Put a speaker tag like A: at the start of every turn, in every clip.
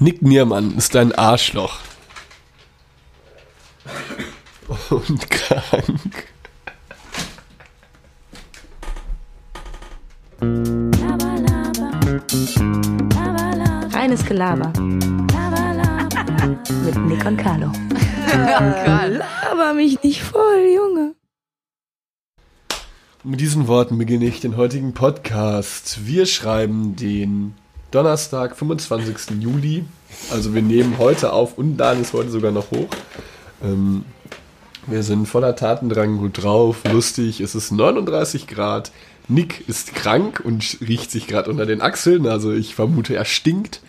A: Nick Niermann ist ein Arschloch. Und krank.
B: Reines Gelaber. Mit Nick und Carlo. Laber mich nicht voll, Junge.
A: Mit diesen Worten beginne ich den heutigen Podcast. Wir schreiben den Donnerstag, 25. Juli. Also wir nehmen heute auf und laden es heute sogar noch hoch. Ähm, wir sind voller Tatendrang, gut drauf, lustig. Es ist 39 Grad. Nick ist krank und riecht sich gerade unter den Achseln. Also ich vermute, er stinkt.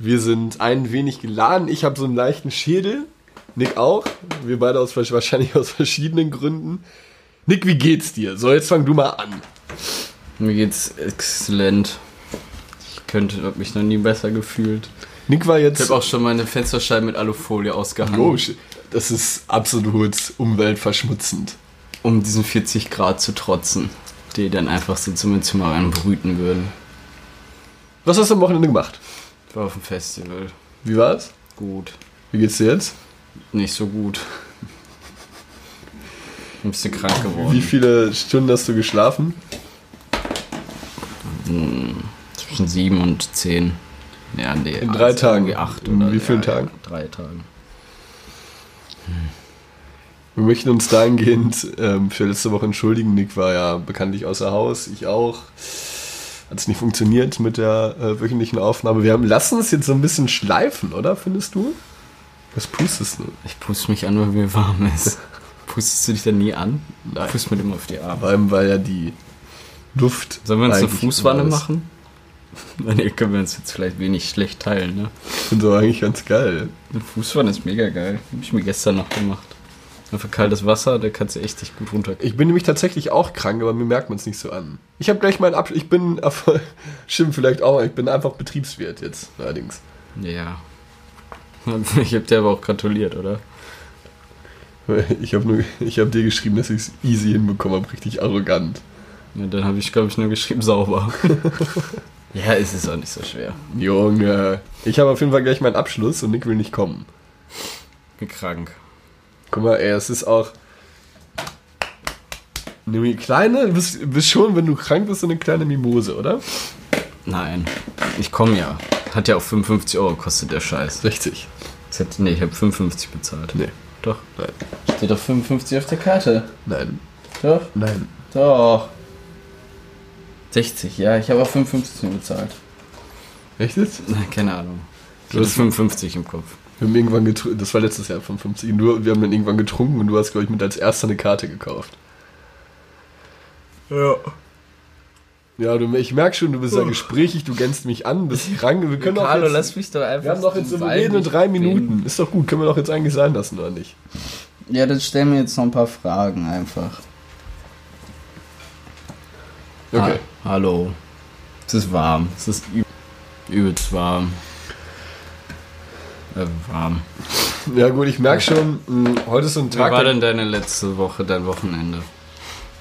A: Wir sind ein wenig geladen. Ich habe so einen leichten Schädel. Nick auch. Wir beide aus, wahrscheinlich aus verschiedenen Gründen. Nick, wie geht's dir? So, jetzt fang du mal an.
C: Mir geht's exzellent. Ich könnte, hab mich noch nie besser gefühlt.
A: Nick war jetzt.
C: Ich habe auch schon meine Fensterscheiben mit Alufolie ausgehangen.
A: Oh, das ist absolut umweltverschmutzend.
C: Um diesen 40 Grad zu trotzen, die dann einfach so zum Zimmer reinbrüten würden.
A: Was hast du am Wochenende gemacht?
C: Ich war auf dem Festival.
A: Wie war's?
C: Gut.
A: Wie geht's dir jetzt?
C: Nicht so gut. Ein bisschen krank geworden.
A: Wie viele Stunden hast du geschlafen?
C: Hm, zwischen sieben und zehn. Ja, nee,
A: In drei
C: also
A: Tagen.
C: Acht
A: In
C: oder
A: wie vielen
C: ja,
A: Tagen?
C: Ja, drei Tagen.
A: Wir möchten uns dahingehend ähm, für letzte Woche entschuldigen. Nick war ja bekanntlich außer Haus, ich auch. Hat es nicht funktioniert mit der äh, wöchentlichen Aufnahme. Wir haben, lassen es jetzt so ein bisschen schleifen, oder? Findest du? Was pustest du?
C: Ich puste mich an, weil mir warm ist. Pustest du dich denn nie an?
A: Nein.
C: Pust mir immer auf die Arme.
A: Vor allem, weil ja die Luft.
C: Sollen wir uns eine Fußwanne
A: immer
C: machen? Nee, können wir uns jetzt vielleicht wenig schlecht teilen, ne?
A: Ich finde so eigentlich ganz geil.
C: Eine Fußwanne ist mega geil. Habe ich mir gestern noch gemacht. Einfach kaltes Wasser, da kannst du echt dich gut runter.
A: Ich bin nämlich tatsächlich auch krank, aber mir merkt man es nicht so an. Ich habe gleich meinen Abschluss. Ich bin, stimmt vielleicht auch, ich bin einfach Betriebswirt jetzt allerdings.
C: Ja. Ich hab dir aber auch gratuliert, oder?
A: Ich habe habe dir geschrieben, dass ich es easy hinbekommen habe, richtig arrogant.
C: Ja, dann habe ich, glaube ich, nur geschrieben, sauber. Ja, es ist auch nicht so schwer.
A: Junge, ich habe auf jeden Fall gleich meinen Abschluss und Nick will nicht kommen.
C: Bin krank.
A: Guck mal, ey, es ist auch eine kleine, du bist, bist schon, wenn du krank bist, so eine kleine Mimose, oder?
C: Nein, ich komme ja. Hat ja auch 55 Euro kostet der Scheiß.
A: 60.
C: Das nee, ich habe 55 bezahlt.
A: Nee.
C: Doch.
A: Nein.
C: Steht doch 55 auf der Karte.
A: Nein.
C: Doch.
A: Nein.
C: Doch. 60, ja, ich habe auch 55 bezahlt.
A: Echt jetzt?
C: Nein, keine Ahnung.
A: Du
C: hast
A: hast-
C: 55 im Kopf.
A: Wir haben irgendwann getrunken, das war letztes Jahr 55, und du, wir haben dann irgendwann getrunken und du hast, glaube ich, mit als erster eine Karte gekauft.
C: Ja.
A: Ja, du, ich merke schon, du bist ja gesprächig, du gänst mich an, bist krank. Wir können
C: Carlo,
A: auch jetzt,
C: lass mich doch einfach.
A: wir haben doch jetzt
C: Wein
A: reden in drei. Minuten. Ist doch gut, können wir doch jetzt eigentlich sein lassen, oder nicht?
C: Ja, dann stellen wir jetzt noch ein paar Fragen einfach.
A: Okay.
C: Ha hallo. Es ist warm. Es ist üb übelst warm. Äh, warm.
A: Ja gut, ich merke schon, mh, heute ist so ein
C: Wie
A: Tag.
C: war denn deine letzte Woche, dein Wochenende?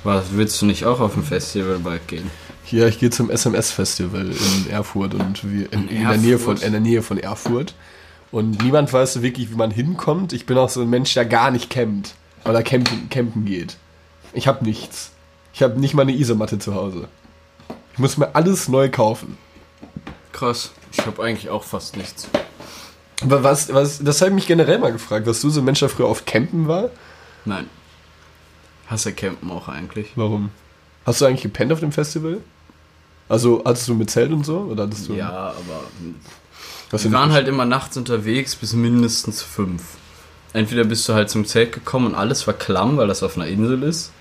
C: Was, willst du nicht auch auf ein Festival bald gehen?
A: Hier, ich gehe zum SMS-Festival in Erfurt und wir in,
C: In
A: in, der Nähe von,
C: Erfurt?
A: in der Nähe von Erfurt. Und niemand weiß so wirklich, wie man hinkommt. Ich bin auch so ein Mensch, der gar nicht campt. Oder campen, campen geht. Ich habe nichts. Ich habe nicht mal eine Isomatte zu Hause. Ich muss mir alles neu kaufen.
C: Krass. Ich habe eigentlich auch fast nichts.
A: Aber was, was, das habe ich mich generell mal gefragt, was du so ein Mensch, der früher auf Campen war?
C: Nein. Hasse Campen auch eigentlich.
A: Warum? Hast du eigentlich gepennt auf dem Festival? Also hattest du mit Zelt und so? Oder hattest du
C: Ja, aber
A: was
C: wir waren halt immer nachts unterwegs bis mindestens fünf. Entweder bist du halt zum Zelt gekommen und alles war klamm, weil das auf einer Insel ist.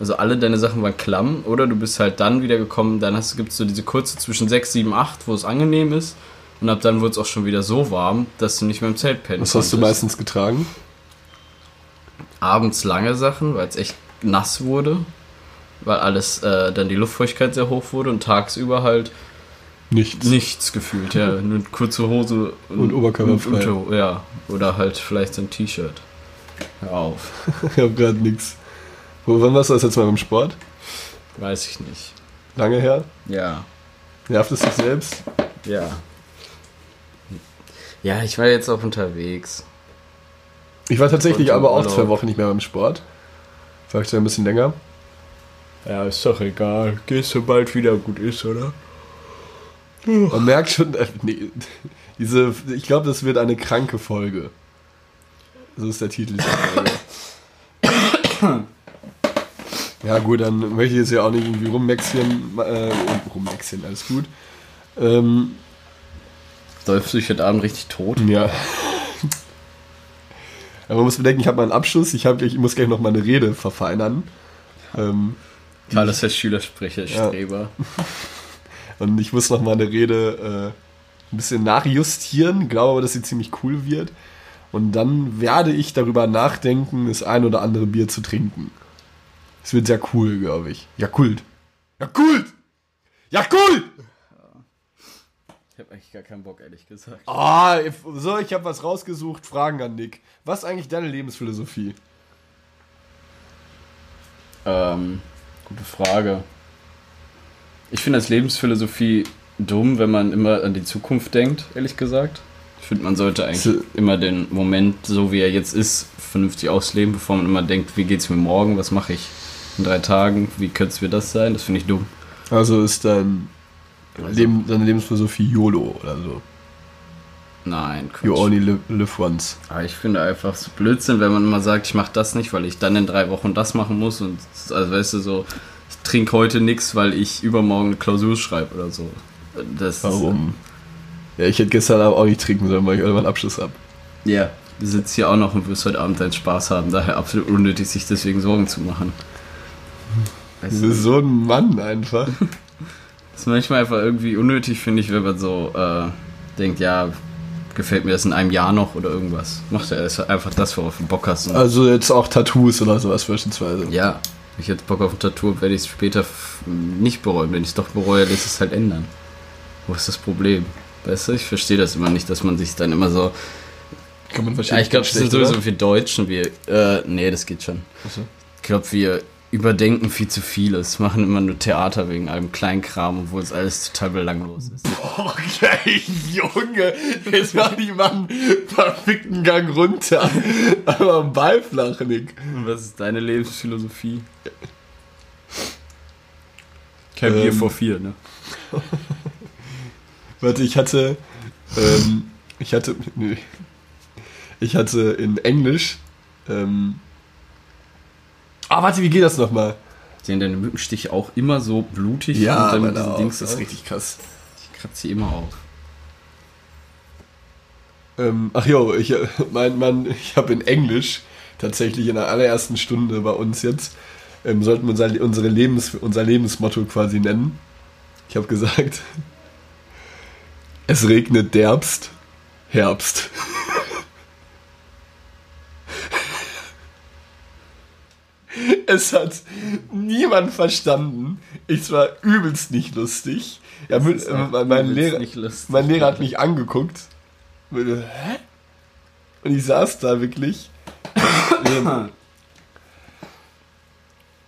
C: Also alle deine Sachen waren klamm. Oder du bist halt dann wieder gekommen, dann gibt es so diese kurze zwischen 6, 7, 8, wo es angenehm ist. Und ab dann wurde es auch schon wieder so warm, dass du nicht mehr im Zelt pennen
A: Was hast du
C: konntest.
A: meistens getragen?
C: Abends lange Sachen, weil es echt nass wurde. Weil alles, äh, dann die Luftfeuchtigkeit sehr hoch wurde und tagsüber halt
A: Nichts.
C: nichts gefühlt, ja. Nur kurze Hose
A: Und oberkörperfrei.
C: Unter- ja. Oder halt vielleicht so ein T-Shirt. Hör auf.
A: Ich habe gerade nichts. Wo, wann warst du das jetzt mal beim Sport?
C: Weiß ich nicht.
A: Lange her?
C: Ja.
A: Nervt es dich selbst?
C: Ja. Ja, ich war jetzt auch unterwegs.
A: Ich war tatsächlich aber auch zwei Wochen nicht mehr beim Sport. Vielleicht ein bisschen länger.
C: Ja, ist doch egal. Gehst du bald wieder gut ist, oder?
A: Man merkt schon, äh, nee, diese, ich glaube, das wird eine kranke Folge. So ist der Titel dieser Folge. Ja gut, dann möchte ich jetzt ja auch nicht irgendwie rummexieren, äh, rummexieren, alles gut. Ähm,
C: Säufst du dich heute Abend richtig tot?
A: ja. Aber man muss bedenken, ich habe meinen Abschluss, ich, hab, ich muss gleich noch meine Rede verfeinern. Ähm,
C: Karl ist der Schülersprecher,
A: Ja.
C: Streber.
A: Und ich muss noch mal eine Rede äh, ein bisschen nachjustieren, glaube aber, dass sie ziemlich cool wird. Und dann werde ich darüber nachdenken, das ein oder andere Bier zu trinken. Es wird sehr cool, glaube ich. Ja, Kult. Ja, Kult! Ja, Kult!
C: Ich habe eigentlich gar keinen Bock, ehrlich gesagt.
A: Ah, so, ich habe was rausgesucht. Fragen an Nick. Was ist eigentlich deine Lebensphilosophie?
C: Ähm, gute Frage. Ich finde als Lebensphilosophie dumm, wenn man immer an die Zukunft denkt, ehrlich gesagt. Ich finde, man sollte eigentlich
A: So-
C: immer den Moment, so wie er jetzt ist, vernünftig ausleben, bevor man immer denkt, wie geht's mir morgen, was mache ich in drei Tagen, wie könnte es mir das sein? Das finde ich dumm.
A: Also ist dein Leben, deine Lebensphilosophie YOLO oder so.
C: Nein, Quatsch.
A: You only live, live once.
C: Aber ich finde einfach so Blödsinn, wenn man immer sagt, ich mache das nicht, weil ich dann in drei Wochen das machen muss und also weißt du so, ich trinke heute nichts, weil ich übermorgen eine Klausur schreibe oder so. Das
A: Warum? Ja, ich hätte gestern Abend auch nicht trinken sollen, weil ich irgendwann einen Abschluss habe.
C: Ist, ja, du sitzt hier auch noch und wirst heute Abend deinen Spaß haben. Daher absolut unnötig, sich deswegen Sorgen zu machen. Weißt
A: Du so ein Mann einfach.
C: das ist manchmal einfach irgendwie unnötig, finde ich, wenn man so äh, denkt, ja, gefällt mir das in einem Jahr noch oder irgendwas. Macht er einfach das, worauf du Bock hast.
A: Also jetzt auch Tattoos oder sowas beispielsweise.
C: Ja, wenn ich jetzt Bock auf ein Tattoo habe, werde ich es später nicht bereuen. Wenn ich es doch bereue, lässt es halt ändern. Wo ist das Problem? Weißt du, ich verstehe das immer nicht, dass man sich dann immer so.
A: Kann man
C: Ja, ich glaube, das sind sowieso wir Deutschen, wir. Äh, nee, das geht schon.
A: Achso.
C: Ich glaube, wir überdenken viel zu vieles, machen immer nur Theater wegen allem Kleinkram, obwohl es alles total belanglos ist.
A: Okay, Junge, jetzt mach die mal einen verfickten Gang runter. Aber am Ball flach, Nick.
C: Und was ist deine Lebensphilosophie? Kein
A: Ähm.
C: Bier vor vier, ne?
A: Warte, ich hatte, ähm, ich hatte, nö. Ich hatte in Englisch, ähm, ah, warte, wie geht das nochmal?
C: Sehen deine Mückenstiche auch immer so blutig
A: Ja,
C: und dann
A: meine
C: diese
A: auch,
C: Dings
A: das ist richtig krass.
C: Ich kratze sie immer auf.
A: Ähm, ach jo, ich, mein, mein, ich habe in Englisch tatsächlich in der allerersten Stunde bei uns jetzt, ähm, sollten wir unser, unsere Lebens, unser Lebensmotto quasi nennen. Ich habe gesagt, es regnet derbst, Herbst. Es hat niemand verstanden. Ich war übelst nicht lustig. Ja, mit, äh, mein, Lehrer,
C: lustig.
A: mein Lehrer hat mich angeguckt. Und ich, Hä? Und ich saß da wirklich.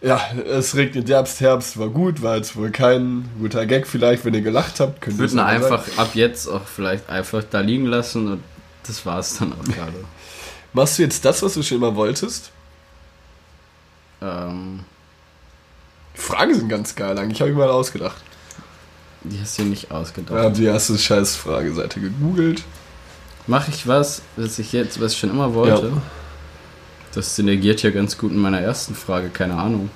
A: Ja, es regnet Herbst, Herbst war gut, war jetzt wohl kein guter Gag vielleicht, wenn ihr gelacht habt. Könnt ihr es aber sagen.
C: einfach ab jetzt auch vielleicht einfach da liegen lassen und das war's dann auch gerade.
A: Machst du jetzt das, was du schon immer wolltest?
C: Ähm,
A: Die Fragen sind ganz geil eigentlich, habe ich mal ausgedacht.
C: die hast du nicht ausgedacht.
A: Habe die erste scheiß Frageseite gegoogelt.
C: Mache ich was, was ich jetzt, was ich schon immer wollte?
A: Ja.
C: Das synergiert ja ganz gut in meiner ersten Frage, keine Ahnung.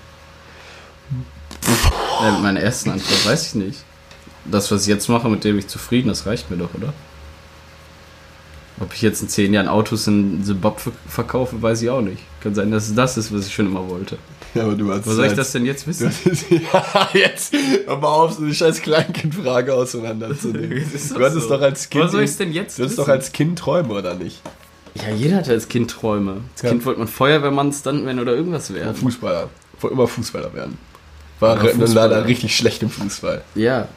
C: äh, mit meiner ersten Antwort weiß ich nicht. Das, was ich jetzt mache, mit dem ich zufrieden, das reicht mir doch, oder? Ob ich jetzt in zehn Jahren Autos in Zimbabwe verkaufe, weiß ich auch nicht. Kann sein, dass es das ist, was ich schon immer wollte.
A: Ja, aber du hast
C: Wo soll ich das denn jetzt wissen?
A: ja, jetzt hör mal auf, so eine scheiß Kleinkindfrage auseinanderzunehmen. Du hattest
C: so.
A: doch als Kind.
C: Wo soll ich's denn jetzt
A: Du hattest doch als Kind Träume, oder nicht?
C: Ja, jeder hatte als Kind Träume. Als
A: Ja.
C: Kind wollte man Feuerwehrmann, Stuntman oder irgendwas werden.
A: Fußballer. Wollte immer Fußballer werden. War
C: Fußballer.
A: leider richtig schlecht im Fußball.
C: Ja.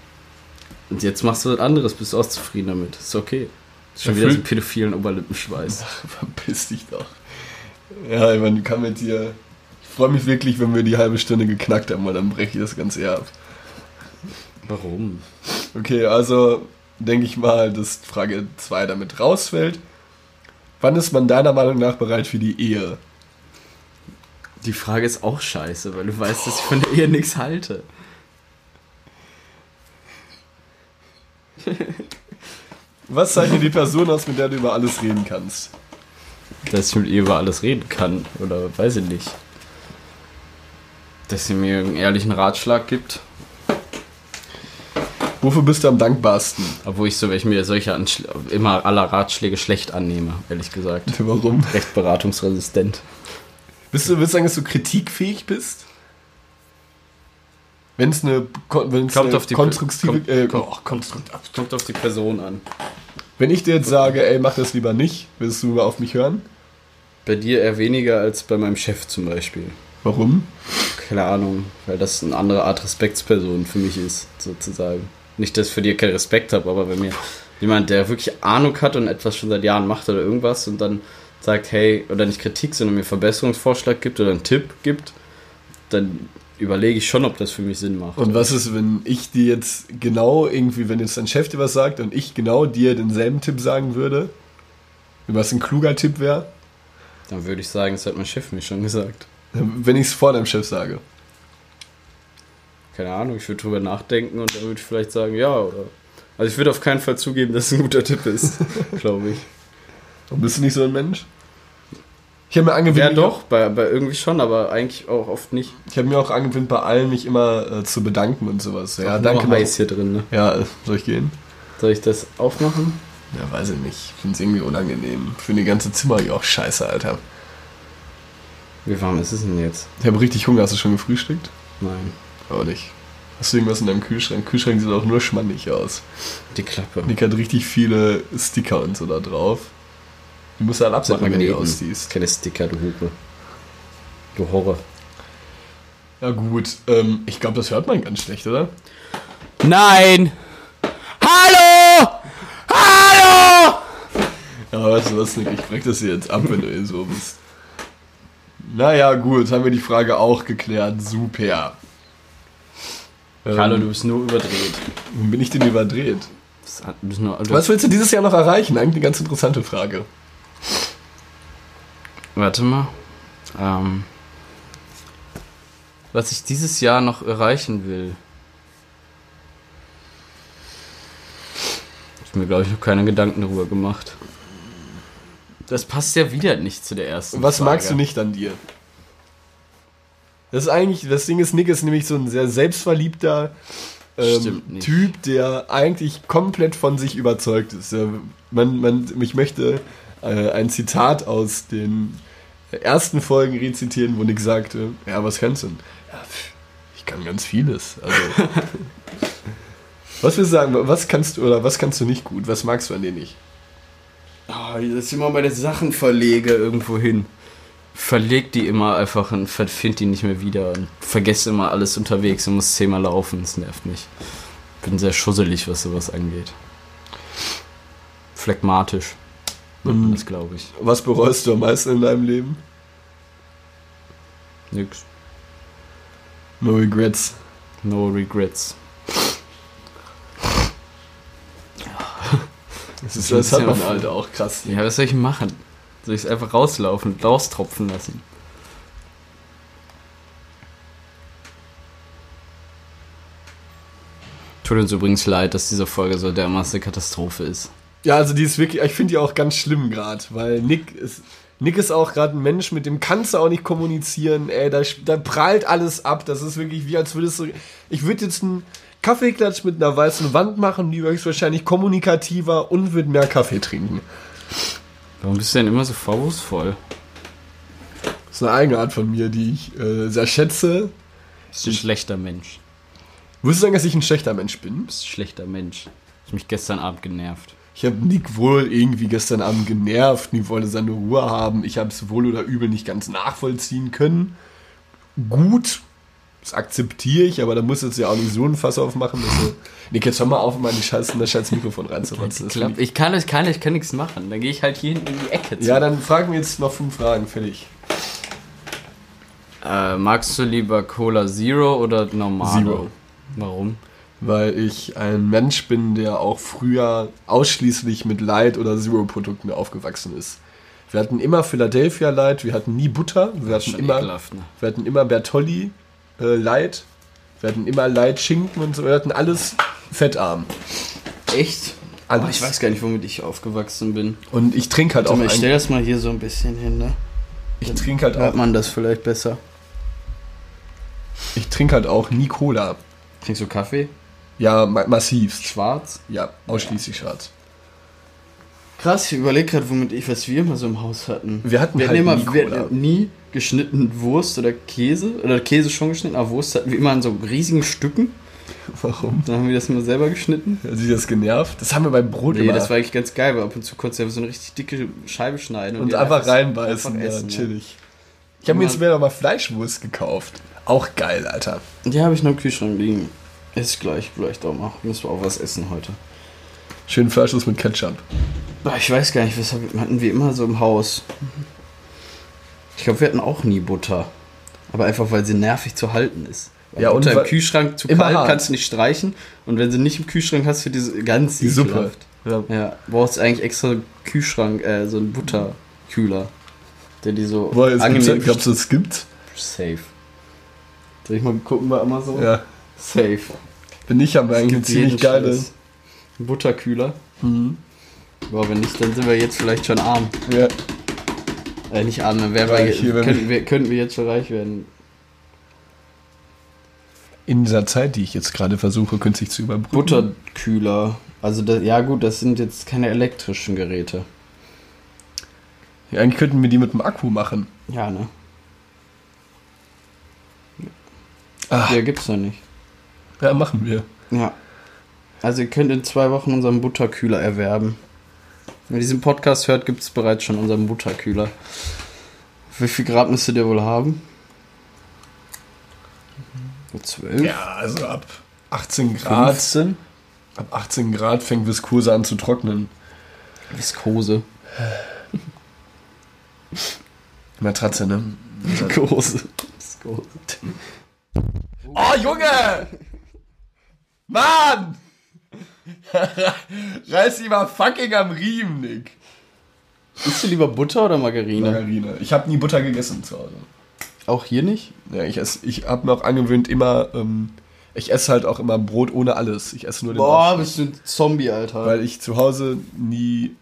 C: Und jetzt machst du was anderes, bist du auch zufrieden damit. Ist okay. Schon wieder so pädophilen Oberlippenschweiß.
A: Verpiss dich doch. Ja, ich meine, kann mit dir. Ich freue mich wirklich, wenn wir die halbe Stunde geknackt haben, weil dann breche ich das Ganze eher ab.
C: Warum?
A: Okay, also denke ich mal, dass Frage 2 damit rausfällt. Wann ist man deiner Meinung nach bereit für die Ehe?
C: Die Frage ist auch scheiße, weil du weißt, dass ich von der Ehe nichts halte.
A: Was zeichnet die Person aus, mit der du über alles reden kannst?
C: Dass ich mit ihr über alles reden kann. Oder weiß ich nicht. Dass sie mir einen ehrlichen Ratschlag gibt.
A: Wofür bist du am dankbarsten?
C: Obwohl ich so, ich mir solche Anschl immer aller Ratschläge schlecht annehme, ehrlich gesagt.
A: Warum?
C: Recht beratungsresistent.
A: Bist du, willst du sagen, dass du kritikfähig bist? Wenn es eine, wenn's
C: Kommt
A: eine
C: auf die
A: konstruktive.
C: kommt,
A: äh,
C: kommt,
A: oh,
C: kommt, kommt auf die Person an.
A: wenn ich dir jetzt sage, ey, mach das lieber nicht, willst du auf mich hören?
C: Bei dir eher weniger als bei meinem Chef zum Beispiel.
A: Warum?
C: Keine Ahnung, weil das eine andere Art Respektsperson für mich ist, sozusagen. Nicht, dass ich für dir keinen Respekt habe, aber wenn mir jemand, der wirklich Ahnung hat und etwas schon seit Jahren macht oder irgendwas und dann sagt, hey, oder nicht Kritik, sondern mir Verbesserungsvorschlag gibt oder einen Tipp gibt, dann überlege ich schon, ob das für mich Sinn macht.
A: Und was ist, wenn ich dir jetzt genau irgendwie, wenn jetzt dein Chef dir was sagt und ich genau dir denselben Tipp sagen würde? Was ein kluger Tipp wäre?
C: Dann würde ich sagen, das hat mein Chef mir schon gesagt.
A: Wenn ich es vor deinem Chef sage.
C: Keine Ahnung, ich würde drüber nachdenken und dann würde ich vielleicht sagen, ja, oder. Also ich würde auf keinen Fall zugeben, dass es ein guter Tipp ist, glaube ich.
A: Und bist du nicht so ein Mensch? Ich habe mir angewöhnt,
C: Ja, doch, bei, bei irgendwie schon, aber eigentlich auch oft nicht.
A: Ich habe mir auch angewöhnt, bei allen mich immer äh, zu bedanken und sowas. Ja,
C: Auch
A: danke.
C: heiß hier drin, ne?
A: Ja, äh, soll ich gehen?
C: Soll ich das aufmachen?
A: Ja, weiß ich nicht. Ich finde es irgendwie unangenehm. Für die ganze Zimmer hier auch scheiße, Alter.
C: Wie warm ist es denn jetzt?
A: Ich habe richtig Hunger. Hast du schon gefrühstückt?
C: Nein.
A: Auch nicht. Hast du irgendwas in deinem Kühlschrank? Kühlschrank sieht auch nur schmannig aus.
C: Die Klappe.
A: Nick hat richtig viele Sticker und so da drauf. Die musst du halt du die ausziehst.
C: Keine Sticker, du Hupe. Du Horror.
A: Ja gut, ähm, ich glaube, das hört man ganz schlecht, oder?
C: Nein! Hallo! Hallo!
A: Ja, weißt du was, Nick, ich brech das hier jetzt ab, wenn du hier so bist. Naja, gut, haben wir die Frage auch geklärt. Super. Ähm,
C: Hallo, du bist nur überdreht.
A: Warum bin ich denn überdreht?
C: Du du,
A: Was willst du dieses Jahr noch erreichen? Eigentlich eine ganz interessante Frage.
C: Warte mal. Ähm, was ich dieses Jahr noch erreichen will. Ich mir, glaube ich, noch keine Gedanken darüber gemacht. Das passt ja wieder nicht zu der ersten
A: Was
C: Frage.
A: magst du nicht an dir? Das ist eigentlich, das Ding ist, Nick ist nämlich so ein sehr selbstverliebter ähm. Typ, der eigentlich komplett von sich überzeugt ist. Man, man, ich möchte äh, ein Zitat aus den ersten Folgen rezitieren, wo Nick sagte, ja, was kannst du denn? Ja, ich kann ganz vieles. Also, was willst du sagen, was kannst du oder was kannst du nicht gut? Was magst du an dir nicht?
C: Oh, dass ich immer meine Sachen verlege irgendwo hin. Verleg die immer einfach und find die nicht mehr wieder und vergesse immer alles unterwegs und muss zehnmal laufen. Das nervt mich. Bin sehr schusselig, was sowas angeht. Phlegmatisch.
A: Mhm.
C: Das glaube ich.
A: Was bereust du am meisten in deinem Leben?
C: Nix.
A: No regrets.
C: No regrets.
A: Das, ist,
C: Das
A: hat man
C: auch-
A: halt auch krass.
C: Ja, was soll ich machen? Soll ich es einfach rauslaufen und raustropfen lassen? Tut uns übrigens leid, dass diese Folge so dermaßen eine Katastrophe ist.
A: Ja, also die ist wirklich, ich finde die auch ganz schlimm gerade, weil Nick ist, Nick ist auch gerade ein Mensch, mit dem kannst du auch nicht kommunizieren, ey, da, da prallt alles ab, das ist wirklich wie als würdest du, ich würde jetzt einen Kaffeeklatsch mit einer weißen Wand machen, die wäre wahrscheinlich kommunikativer und würde mehr Kaffee trinken.
C: Warum bist du denn immer so vorwurfsvoll?
A: Das ist eine Eigenart von mir, die ich äh, sehr schätze.
C: Du bist ein schlechter Mensch.
A: Würdest du sagen, dass ich ein schlechter Mensch bin?
C: Du bist ein schlechter Mensch. Hast mich gestern Abend genervt.
A: Ich habe Nick wohl irgendwie gestern Abend genervt, Nick wollte seine Ruhe haben. Ich habe es wohl oder übel nicht ganz nachvollziehen können. Gut, das akzeptiere ich, aber da muss jetzt ja auch nicht so ein Fass aufmachen. Dass du, Nick, jetzt hör mal auf, mal scheiß, in das scheiß Mikrofon find ich-
C: ich kann ich kann, ich kann nichts machen. Dann gehe ich halt hier hinten in die Ecke.
A: Ja, dann fragen wir jetzt noch fünf Fragen, fertig.
C: Äh, magst du lieber Cola Zero oder normal?
A: Zero.
C: Warum?
A: Weil ich ein Mensch bin, der auch früher ausschließlich mit Light- oder Zero-Produkten aufgewachsen ist. Wir hatten immer Philadelphia Light, wir hatten nie Butter, wir hatten immer,
C: ekelhaft, ne?
A: wir hatten immer Bertolli äh, Light, wir hatten immer Light Schinken und so, wir hatten alles fettarm.
C: Echt?
A: Alles.
C: Aber ich weiß gar nicht, womit ich aufgewachsen bin.
A: Und ich trinke halt auch
C: Warte mal, ich
A: ein,
C: stell das mal hier so ein bisschen hin, ne?
A: ich trinke halt
C: Hört
A: auch,
C: man das vielleicht besser?
A: ich trinke halt auch nie Cola.
C: Trinkst du Kaffee?
A: Ja, ma massivst.
C: Schwarz?
A: Ja, ausschließlich schwarz.
C: Krass, ich überlege gerade, womit ich, was wir immer so im Haus hatten.
A: Wir hatten
C: Wir
A: halt
C: hatten immer
A: nie
C: wir hatten nie geschnitten Wurst oder Käse. Oder Käse schon geschnitten, aber Wurst hatten wir immer in so riesigen Stücken.
A: Warum?
C: Dann haben wir das immer selber geschnitten.
A: Hat sich das genervt? Das haben wir beim Brot
C: Nee,
A: immer.
C: das war eigentlich ganz geil, weil ab und zu konntest du ja so eine richtig dicke Scheibe schneiden.
A: und
C: die
A: einfach reinbeißen,
C: einfach
A: ja,
C: essen,
A: chillig. Ich habe mir jetzt wieder mal Fleischwurst gekauft. Auch geil, Alter.
C: Die habe ich noch im Kühlschrank liegen. Ist gleich, vielleicht auch mal. Müssen wir auch was essen heute.
A: Schön Fleischwurst mit Ketchup.
C: Ich weiß gar nicht, was hatten wir immer so im Haus. Ich glaube, wir hatten auch nie Butter. Aber einfach, weil sie nervig zu halten ist. Weil
A: Ja, und
C: Butter im
A: weil-
C: Kühlschrank zu
A: immer
C: kalt
A: hart.
C: kannst du nicht streichen. Und wenn sie nicht im Kühlschrank hast, wird diese ganz
A: Die Suppe. Ja.
C: Ja, brauchst eigentlich extra einen Kühlschrank, äh, so einen Butterkühler. Der die so
A: Boah, gibt's,
C: angenehm
A: glaubst du, es gibt?
C: Safe. Soll ich mal gucken bei Amazon?
A: Ja.
C: Safe.
A: Bin ich, haben wir eigentlich eine
C: Gibt jeden
A: ziemlich geile.
C: Scheiß. Ein Butterkühler.
A: Mhm.
C: Boah, wenn nicht, dann sind wir jetzt vielleicht schon arm.
A: Ja.
C: Äh, nicht arm, dann wären wir,
A: Reich,
C: könnten, wir, könnten wir jetzt schon reich werden.
A: In dieser Zeit, die ich jetzt gerade versuche, künstlich zu überbrücken.
C: Butterkühler. Also, das, ja gut, das sind jetzt keine elektrischen Geräte.
A: Ja, eigentlich könnten wir die mit dem Akku machen.
C: Ja, ne?
A: Ach,
C: Ja, gibt's noch nicht.
A: Ja, machen wir.
C: Ja. Also, ihr könnt in zwei Wochen unseren Butterkühler erwerben. Wenn ihr diesen Podcast hört, gibt's bereits schon unseren Butterkühler. Wie viel Grad müsste der wohl haben? So 12?
A: Ja, also ab 18 Grad.
C: 15?
A: Ab 18 Grad fängt Viskose an zu trocknen.
C: Viskose.
A: Matratze, ne?
C: Viskose. Viskose.
A: Oh, Junge! Mann! Reiß dich mal fucking am Riemen, Nick.
C: Isst du lieber Butter oder Margarine?
A: Margarine. Ich habe nie Butter gegessen zu Hause.
C: Auch hier nicht?
A: Ja, ich ess, ich habe mir auch angewöhnt, immer, ähm, ich esse halt auch immer Brot ohne alles. Ich esse nur den
C: Boah,
A: Aufstrich,
C: bist du ein Zombie, Alter.
A: Weil ich zu Hause nie,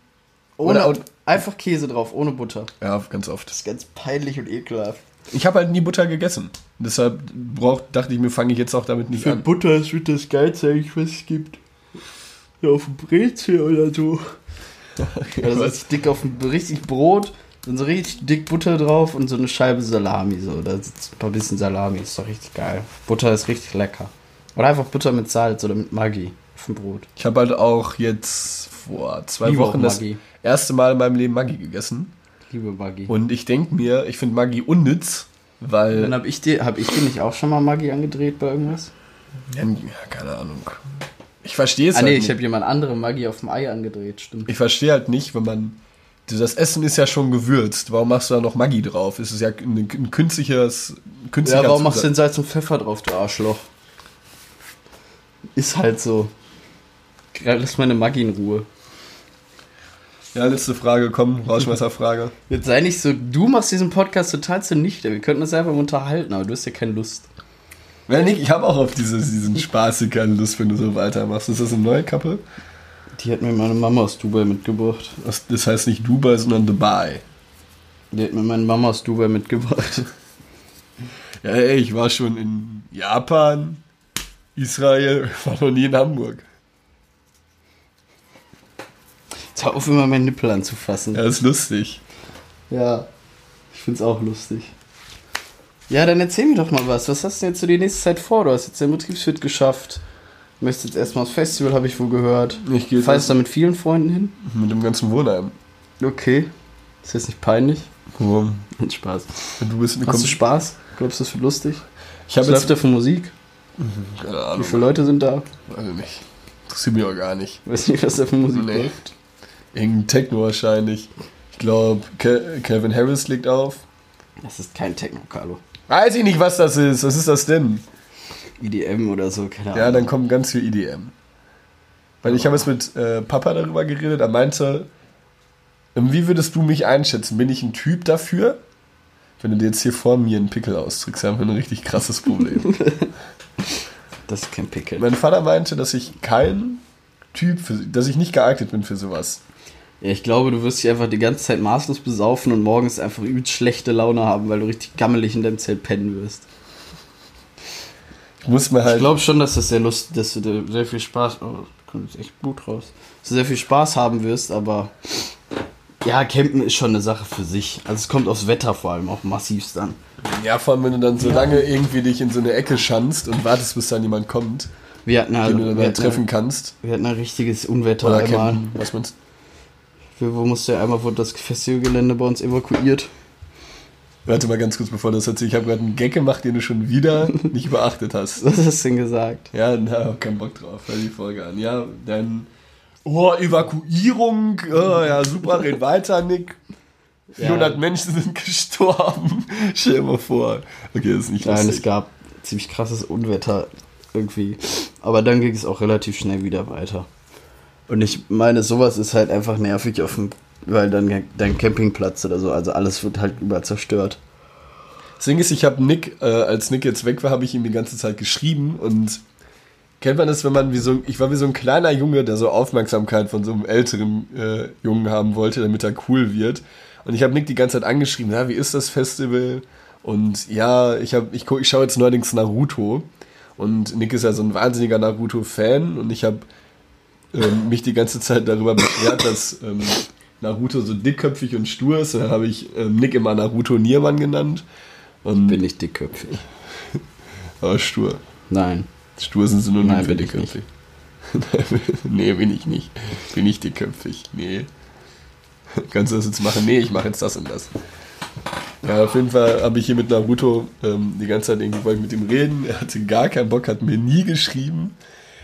C: ohne,
A: oder-
C: einfach Käse drauf, ohne Butter.
A: ja, ganz oft.
C: Das ist ganz peinlich und ekelhaft.
A: Ich habe halt nie Butter gegessen. Deshalb brauch, dachte ich mir, fange ich jetzt auch damit nicht an.
C: Butter ist mit das Geilste eigentlich, was es gibt. Ja, auf dem Brezel oder so. Also richtig dick auf dem richtig Brot, dann so richtig dick Butter drauf und so eine Scheibe Salami. So. Da sitzt ein paar bisschen Salami, ist doch richtig geil. Butter ist richtig lecker. Oder einfach Butter mit Salz oder mit Maggi auf dem Brot.
A: Ich habe halt auch jetzt vor zwei
C: auch
A: Wochen das erste Mal in meinem Leben Maggi gegessen.
C: Liebe Maggi.
A: Und ich denke mir, ich finde Maggi unnütz,
C: Dann
A: weil.
C: hab ich dir, hab ich dir nicht auch schon mal Maggi angedreht bei irgendwas?
A: Ja, keine Ahnung. Ich verstehe es
C: Ah
A: halt
C: nee,
A: nicht.
C: ich habe jemand anderem Maggi auf dem Ei angedreht, stimmt.
A: Ich verstehe halt nicht, wenn man. Das Essen ist ja schon gewürzt. Warum machst du da noch Maggi drauf? Es ist ja ein, ein künstliches. Künstlicher
C: Ja, warum machst du
A: Zusatz.
C: denn Salz und Pfeffer drauf, du Arschloch? Ist halt so. Lass meine Maggi in Ruhe.
A: Ja, letzte Frage, komm, Rauschmesserfrage.
C: Jetzt sei nicht so, du machst diesen Podcast total zunichte. Wir könnten uns einfach unterhalten, aber du hast ja keine Lust.
A: Weil Nick, ich habe auch auf diese, diesen Spaßig keine Lust, wenn du so weitermachst. Ist das eine neue Kappe?
C: Die hat mir meine Mama aus Dubai mitgebracht.
A: Das, das heißt nicht Dubai, sondern Dubai.
C: Die hat mir meine Mama aus Dubai mitgebracht.
A: Ja, ey, ich war schon in Japan, Israel, war noch nie in Hamburg.
C: Jetzt hör auf, immer meinen Nippel anzufassen.
A: Ja, ist lustig.
C: Ja, ich find's auch lustig. Ja, dann erzähl mir doch mal was. Was hast du denn jetzt so die nächste Zeit vor? Du hast jetzt den Betriebswirt geschafft. Du möchtest jetzt erstmal aufs Festival, habe ich wohl gehört.
A: Ich gehe
C: Fährst du da mit vielen Freunden hin?
A: mit dem ganzen Wohnheim.
C: Okay. Ist jetzt nicht peinlich?
A: Warum?
C: Hat Spaß.
A: Du bist
C: Hast du Spaß? Glaubst du, das wird lustig?
A: Ich habe
C: Was läuft
A: jetzt.
C: da für Musik?
A: Keine
C: Wie
A: Ahnung.
C: viele Leute sind da?
A: Weiß ich nicht. Interessiert mich auch gar nicht.
C: Weiß nicht, was da für Musik
A: Nee.
C: läuft.
A: Irgendein Techno wahrscheinlich. Ich glaube, Calvin Harris legt auf.
C: Das ist kein Techno, Carlo.
A: Weiß ich nicht, was das ist. Was ist das denn?
C: EDM oder so, keine Ahnung.
A: Ja, dann kommt ganz viel EDM. Weil ich habe jetzt mit äh, Papa darüber geredet, er meinte, ähm, wie würdest du mich einschätzen? Bin ich ein Typ dafür? Wenn du dir jetzt hier vor mir einen Pickel ausdrückst, haben wir ein richtig krasses Problem.
C: Das ist kein Pickel.
A: mein Vater meinte, dass ich kein Typ, für, dass ich nicht geeignet bin für sowas.
C: Ja, ich glaube, du wirst dich einfach die ganze Zeit maßlos besaufen und morgens einfach übelst schlechte Laune haben, weil du richtig gammelig in deinem Zelt pennen wirst.
A: Ich muss mir halt.
C: Ich glaube schon, dass das sehr lustig, dass du sehr viel Spaß. Oh, da kommt jetzt echt Blut raus. Dass du sehr viel Spaß haben wirst, aber ja, Campen ist schon eine Sache für sich. Also es kommt aufs Wetter vor allem auch massivst an.
A: ja, vor allem, wenn du dann so lange irgendwie dich in so eine Ecke schanzt und wartest, bis dann jemand kommt,
C: Wir hatten halt,
A: den du dann halt treffen kannst.
C: wir hatten ein richtiges Unwetter
A: Oder
C: einmal.
A: campen, was meinst
C: Wir, wo musste einmal wurde das Festivalgelände bei uns evakuiert.
A: Warte mal ganz kurz, bevor das erzählst. Ich habe gerade einen Gag gemacht, den du schon wieder nicht beachtet hast.
C: Was hast du denn gesagt?
A: Ja, na, kein Bock drauf. Hör die Folge an. Ja, dann. Oh, Evakuierung. Oh, ja, super, red weiter, Nick. 400
C: Ja.
A: Menschen sind gestorben. Stell dir mal vor. Okay, das ist nicht
C: Nein, es gab ziemlich krasses Unwetter irgendwie. Aber dann ging es auch relativ schnell wieder weiter. Und ich meine, sowas ist halt einfach nervig auf dem, weil dann dein Campingplatz oder so, also alles wird halt über zerstört.
A: Das Ding ist, ich habe Nick, äh, als Nick jetzt weg war, habe ich ihm die ganze Zeit geschrieben und kennt man das, wenn man wie so, ich war wie so ein kleiner Junge, der so Aufmerksamkeit von so einem älteren äh, Jungen haben wollte, damit er cool wird. Und ich habe Nick die ganze Zeit angeschrieben, ja, wie ist das Festival? Und ja, ich habe, ich, ich schaue jetzt neuerdings Naruto und Nick ist ja so ein wahnsinniger Naruto-Fan und ich habe ähm, mich die ganze Zeit darüber beschwert, dass ähm, Naruto so dickköpfig und stur ist. Dann habe ich ähm, Nick immer Naruto Niermann genannt. Und
C: Bin ich dickköpfig?
A: aber stur.
C: Nein.
A: Stur sind Synonym
C: Nein,
A: für
C: ich
A: dickköpfig. nee, bin ich nicht. Bin ich dickköpfig. Nee. Kannst du das jetzt machen? Nee, ich mache jetzt das und das. Ja, auf jeden Fall habe ich hier mit Naruto ähm, die ganze Zeit irgendwie wollte ich mit ihm reden. Er hatte gar keinen Bock, hat mir nie geschrieben.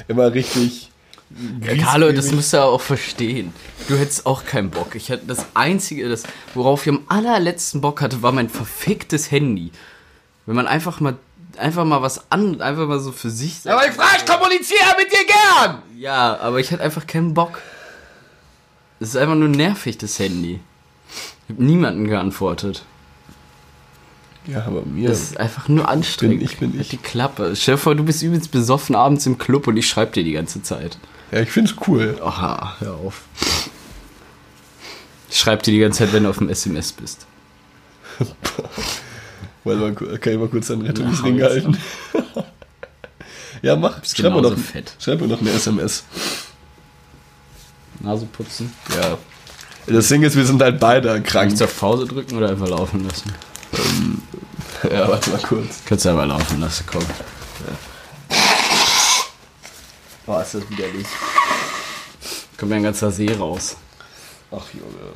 A: Immer richtig.
C: Carlo, das
A: griesgrämig.
C: musst du ja auch verstehen. Du hättest auch keinen Bock. Ich hatte das Einzige, das, worauf ich am allerletzten Bock hatte, war mein verficktes Handy. Wenn man einfach mal, einfach mal was an, einfach mal so für sich.
A: Aber ich frage, ich kommuniziere mit dir gern!
C: Ja, aber ich hatte einfach keinen Bock. Es ist einfach nur nervig, das Handy. Ich habe niemanden geantwortet.
A: Ja, aber mir.
C: Das ist einfach nur anstrengend.
A: Bin ich, bin
C: Halt
A: ich.
C: Die Klappe. Stell dir vor, du bist übelst besoffen abends im Club und ich schreib dir die ganze Zeit.
A: Ja, ich find's cool.
C: Aha, hör auf. Ich schreib dir die ganze Zeit, wenn du auf dem SMS bist.
A: Warte mal, ku- kann ich mal kurz einen Rettungsring
C: Na,
A: halten? ja, mach. Schreib mir, noch,
C: fett.
A: schreib mir noch eine SMS.
C: Nase putzen.
A: Ja. Das Ding ist, wir sind halt beide krank.
C: ich auf Pause drücken oder einfach laufen lassen?
A: Ja, warte mal kurz.
C: Kannst du einfach laufen lassen, komm. Boah, ist das widerlich. Kommt ja ein ganzer See raus.
A: Ach, Junge.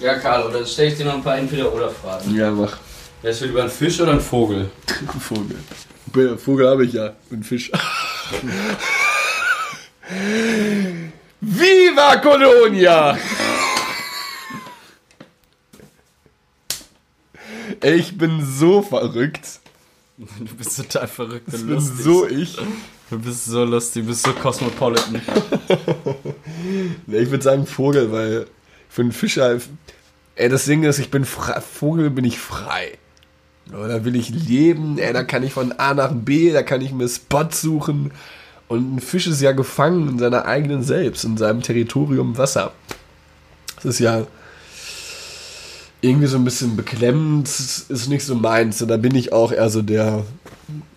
C: Ja, Carlo, dann stelle ich dir noch ein paar Entweder-Oder-Fragen.
A: Ja, mach.
C: Wärst du lieber ein Fisch oder ein Vogel?
A: Vogel. Vogel habe ich ja. Und Fisch. Viva Colonia! Ey, ich bin so verrückt.
C: Du bist total verrückt und
A: bin
C: lustig.
A: so ich.
C: Du bist so lustig, du bist so cosmopolitan.
A: Ich würde sagen Vogel, weil für einen Fischer. Ey, das Ding ist, ich bin frei. Vogel bin ich frei. Da will ich leben, ey, da kann ich von A nach B, da kann ich mir Spot suchen. Und ein Fisch ist ja gefangen in seiner eigenen Selbst, in seinem Territorium Wasser. Das ist ja irgendwie so ein bisschen beklemmend, das ist nicht so meins. Und da bin ich auch eher so der,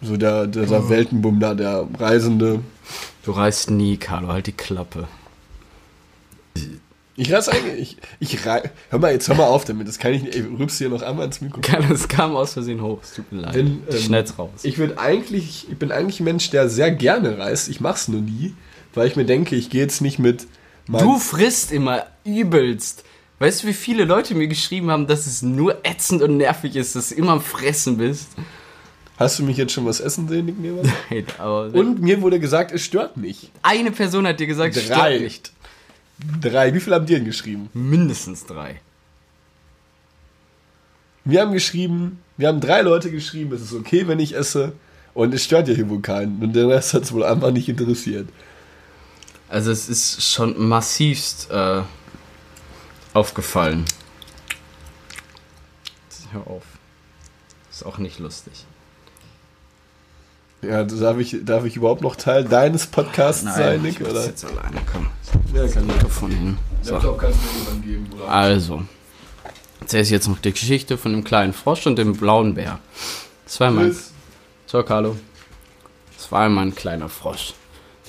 A: so der, der, der Weltenbummler, der Reisende.
C: Du reist nie, Carlo, halt die Klappe.
A: Ich reiß eigentlich, ich, ich rei hör mal, jetzt hör mal auf damit, das kann ich nicht, ey, rübst hier noch einmal ins Mikro.
C: Carlo, es kam aus Versehen hoch, es tut mir leid.
A: Wenn,
C: ich
A: ähm,
C: schneid's raus.
A: Ich würde eigentlich, ich bin eigentlich ein Mensch, der sehr gerne reist, ich mach's nur nie, weil ich mir denke, ich gehe jetzt nicht mit
C: Du frisst immer übelst. Weißt du, wie viele Leute mir geschrieben haben, dass es nur ätzend und nervig ist, dass du immer am Fressen bist?
A: Hast du mich jetzt schon was essen sehen, Nick Neber?
C: Nein, aber
A: Und mir wurde gesagt, es stört nicht.
C: eine Person hat dir gesagt, es stört nicht.
A: Drei, wie viel haben die denn geschrieben?
C: Mindestens drei.
A: Wir haben geschrieben, wir haben drei Leute geschrieben, es ist okay, wenn ich esse. Und es stört ja hier wohl keinen. Und den Rest hat es wohl einfach nicht interessiert.
C: Also es ist schon massivst äh, aufgefallen. Hör auf. Ist auch nicht lustig.
A: Ja, darf ich, darf ich überhaupt noch Teil deines Podcasts sein, Nick?
C: ich
A: Oder?
C: jetzt alleine kommen.
A: Ja, kann ich.
C: Mikrofon hin. So.
A: Laptop kannst du mir jemand geben, oder?
C: Also, erzähle ich jetzt noch die Geschichte von dem kleinen Frosch und dem blauen Bär. Das war mein.
A: Tschüss.
C: So, Carlo. Das war einmal ein kleiner Frosch.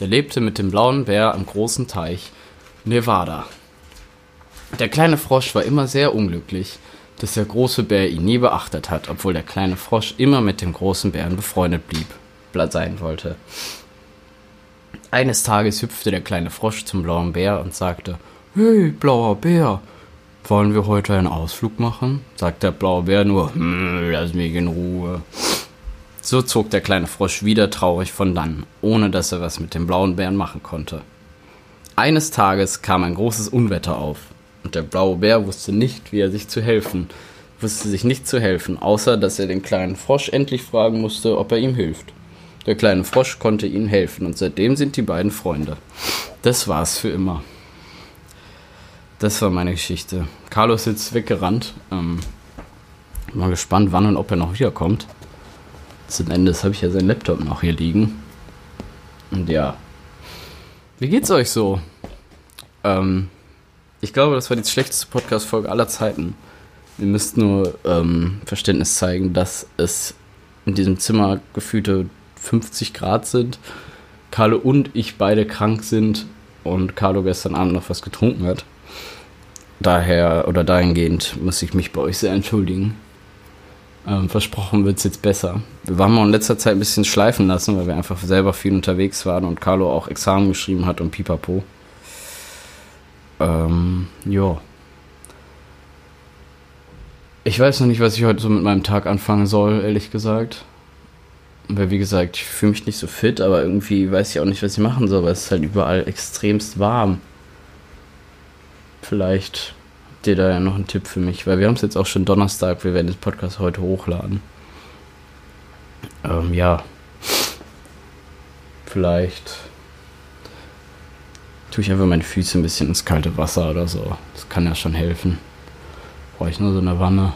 C: Der lebte mit dem blauen Bär am großen Teich Nevada. Der kleine Frosch war immer sehr unglücklich, dass der große Bär ihn nie beachtet hat, obwohl der kleine Frosch immer mit dem großen Bären befreundet blieb, sein wollte. Eines Tages hüpfte der kleine Frosch zum blauen Bär und sagte, Hey, blauer Bär, wollen wir heute einen Ausflug machen? sagt der blaue Bär nur, hm, lass mich in Ruhe. So zog der kleine Frosch wieder traurig von dann, ohne dass er was mit dem blauen Bären machen konnte. Eines Tages kam ein großes Unwetter auf, und der blaue Bär wusste nicht, wie er sich zu helfen, wusste sich nicht zu helfen, außer dass er den kleinen Frosch endlich fragen musste, ob er ihm hilft. Der kleine Frosch konnte ihnen helfen, und seitdem sind die beiden Freunde. Das war's für immer. Das war meine Geschichte. Carlos ist jetzt weggerannt. Ähm, mal gespannt, wann und ob er noch wiederkommt. Zum Ende habe ich ja seinen Laptop noch hier liegen. Und ja. Wie geht's euch so? Ähm, ich glaube, das war die schlechteste Podcast-Folge aller Zeiten. Ihr müsst nur ähm, Verständnis zeigen, dass es in diesem Zimmer gefühlte 50 Grad sind. Carlo und ich beide krank sind und Carlo gestern Abend noch was getrunken hat. Daher oder dahingehend muss ich mich bei euch sehr entschuldigen. Ähm, versprochen wird es jetzt besser. Wir waren mal in letzter Zeit ein bisschen schleifen lassen, weil wir einfach selber viel unterwegs waren und Carlo auch Examen geschrieben hat und pipapo. Ähm, ja. Ich weiß noch nicht, was ich heute so mit meinem Tag anfangen soll, ehrlich gesagt. Weil, wie gesagt, ich fühle mich nicht so fit, aber irgendwie weiß ich auch nicht, was ich machen soll, weil es ist halt überall extremst warm. Vielleicht habt ihr da ja noch einen Tipp für mich, weil wir haben es jetzt auch schon Donnerstag, wir werden den Podcast heute hochladen. Ähm, ja. Vielleicht tue ich einfach meine Füße ein bisschen ins kalte Wasser oder so. Das kann ja schon helfen. Brauche ich nur so eine Wanne.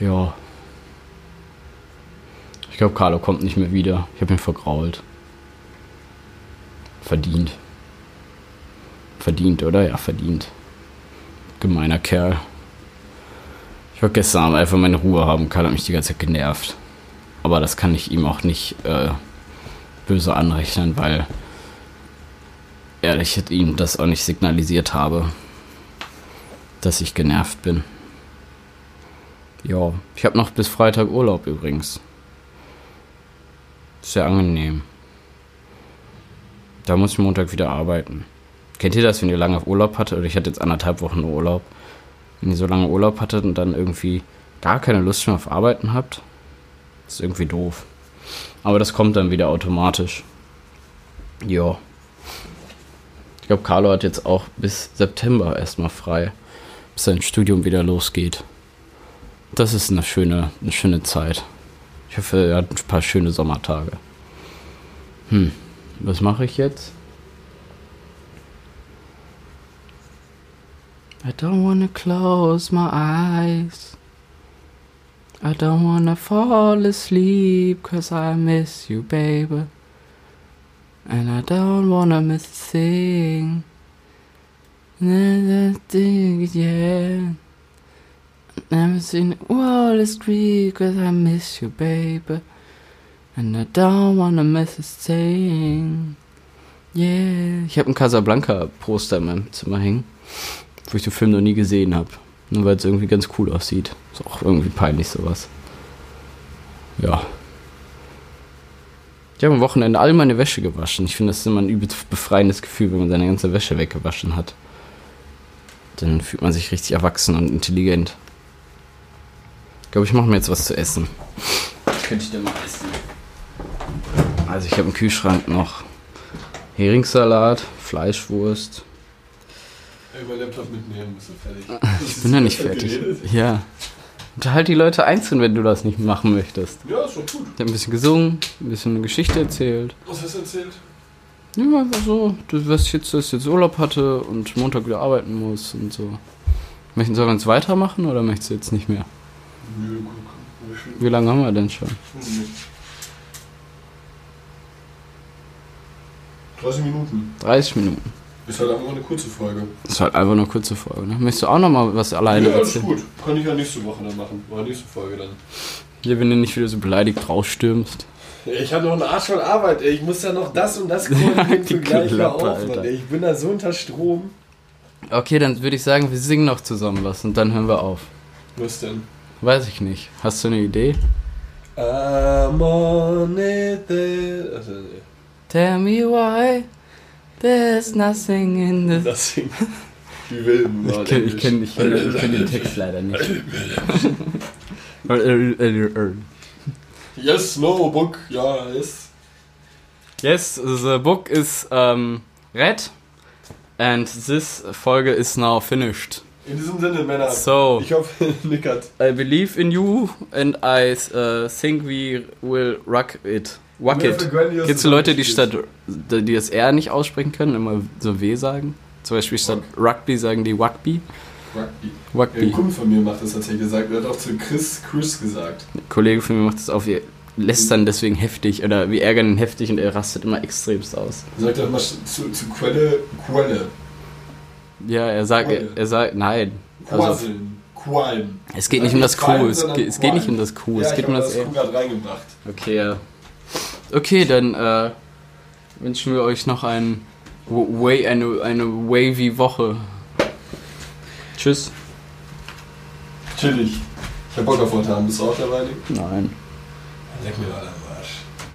C: Ja. Ich glaube, Carlo kommt nicht mehr wieder. Ich habe ihn vergrault. Verdient. Verdient, oder? Ja, verdient. Gemeiner Kerl. Ich wollte gestern Abend einfach meine Ruhe haben. Karl hat mich die ganze Zeit genervt. Aber das kann ich ihm auch nicht äh, böse anrechnen, weil ehrlich ich ihm das auch nicht signalisiert habe, dass ich genervt bin. Ja, ich habe noch bis Freitag Urlaub übrigens. Sehr angenehm. Da muss ich Montag wieder arbeiten. Kennt ihr das, wenn ihr lange auf Urlaub hattet? Oder ich hatte jetzt anderthalb Wochen Urlaub. Wenn ihr so lange Urlaub hattet und dann irgendwie gar keine Lust mehr auf Arbeiten habt, ist irgendwie doof. Aber das kommt dann wieder automatisch. Ja. Ich glaube, Carlo hat jetzt auch bis September erstmal frei, bis sein Studium wieder losgeht. Das ist eine schöne, eine schöne Zeit. Ich hoffe, er hat ein paar schöne Sommertage. Hm, was mache ich jetzt? I don't wanna close my eyes. I don't wanna fall asleep cause I miss you, baby. And I don't wanna miss a thing. Yeah. Never seen the wall is Greek cause I miss you, baby. And I don't wanna miss a thing. Yeah. Ich habe ein Casablanca-Poster in meinem Zimmer hängen, wo ich den Film noch nie gesehen habe. Nur weil es irgendwie ganz cool aussieht. Ist auch irgendwie peinlich sowas. Ja. Ich habe am Wochenende all meine Wäsche gewaschen. Ich finde, das ist immer ein übelst befreiendes Gefühl, wenn man seine ganze Wäsche weggewaschen hat. Dann fühlt man sich richtig erwachsen und intelligent. Ich glaube, ich mache mir jetzt was zu essen. Was könnte ich denn mal essen? Also ich habe im Kühlschrank noch Heringssalat, Fleischwurst.
A: Über Laptop mitnehmen, bist du fertig.
C: Ich bin ja nicht fertig. Ja. Unterhalt die Leute einzeln, wenn du das nicht machen möchtest.
A: Ja, ist doch gut.
C: Ich habe ein bisschen gesungen, ein bisschen eine Geschichte erzählt.
A: Was hast du erzählt?
C: Ja, einfach so, was ich jetzt, dass ich jetzt Urlaub hatte und Montag wieder arbeiten muss und so. Möchten wir uns weitermachen oder möchtest du jetzt nicht mehr?
A: Nö, gut. gut.
C: Wie lange haben wir denn schon?
A: 30 Minuten.
C: 30 Minuten.
A: Ist halt einfach eine kurze Folge.
C: Das ist halt einfach eine kurze Folge. Ne? Möchtest du auch noch mal was alleine
A: ja, alles
C: erzählen?
A: gut. Kann ich ja nächste Woche dann machen. Oder nächste Folge dann.
C: Ja, wenn du nicht wieder so beleidigt rausstürmst.
A: Ich habe noch einen Arsch von Arbeit, ey. Ich muss ja noch das und das koordinieren für gleich
C: Klappe,
A: auf,
C: Alter.
A: Mann, ey. Ich bin da so unter Strom.
C: Okay, dann würde ich sagen, wir singen noch zusammen was und dann hören wir auf.
A: Was denn?
C: Weiß ich nicht. Hast du eine Idee?
A: I'm on it. Also, nee.
C: Tell me why there's nothing in the...
A: Singt. Wie wilden.
C: Ich kenne ich kenn, ich kenn, ich kenn den Text leider nicht.
A: Yes, no, book. Ja, yes.
C: Yes, the book is um, read and this Folge is now finished.
A: In diesem Sinne, Männer.
C: So.
A: Ich hoffe, Nick hat.
C: I believe in you and I uh, think we will rock it.
A: Grandiose
C: Gibt es Leute, die statt die das R nicht aussprechen können, immer so W sagen? Zum Beispiel statt Rugby sagen die Rugby.
A: Rugby. Ja,
C: Rugby.
A: ein Kumpel von mir macht das tatsächlich gesagt. Er hat auch zu Chris Chris gesagt.
C: Ein Kollege von mir macht das auf, wir lästern deswegen heftig oder wir ärgern ihn heftig und er rastet immer extremst aus.
A: Er sagt auch mal zu, zu Quelle, Quelle.
C: Ja, er sagt, er,
A: Quelle.
C: er sagt, nein. Also.
A: Qualm.
C: es geht nicht um das Q, es, geht- nicht um das Q,
A: Ja,
C: es geht
A: ich
C: um
A: hab
C: das R.
A: Q gerade reingebracht.
C: Okay, ja. Okay, dann äh, wünschen wir euch noch ein, way, eine, eine wavy Woche. Tschüss.
A: Chillig. Ich hab Bock auf heute Abend. Bist du auch dabei?
C: Nein.
A: Leck mir, Alter.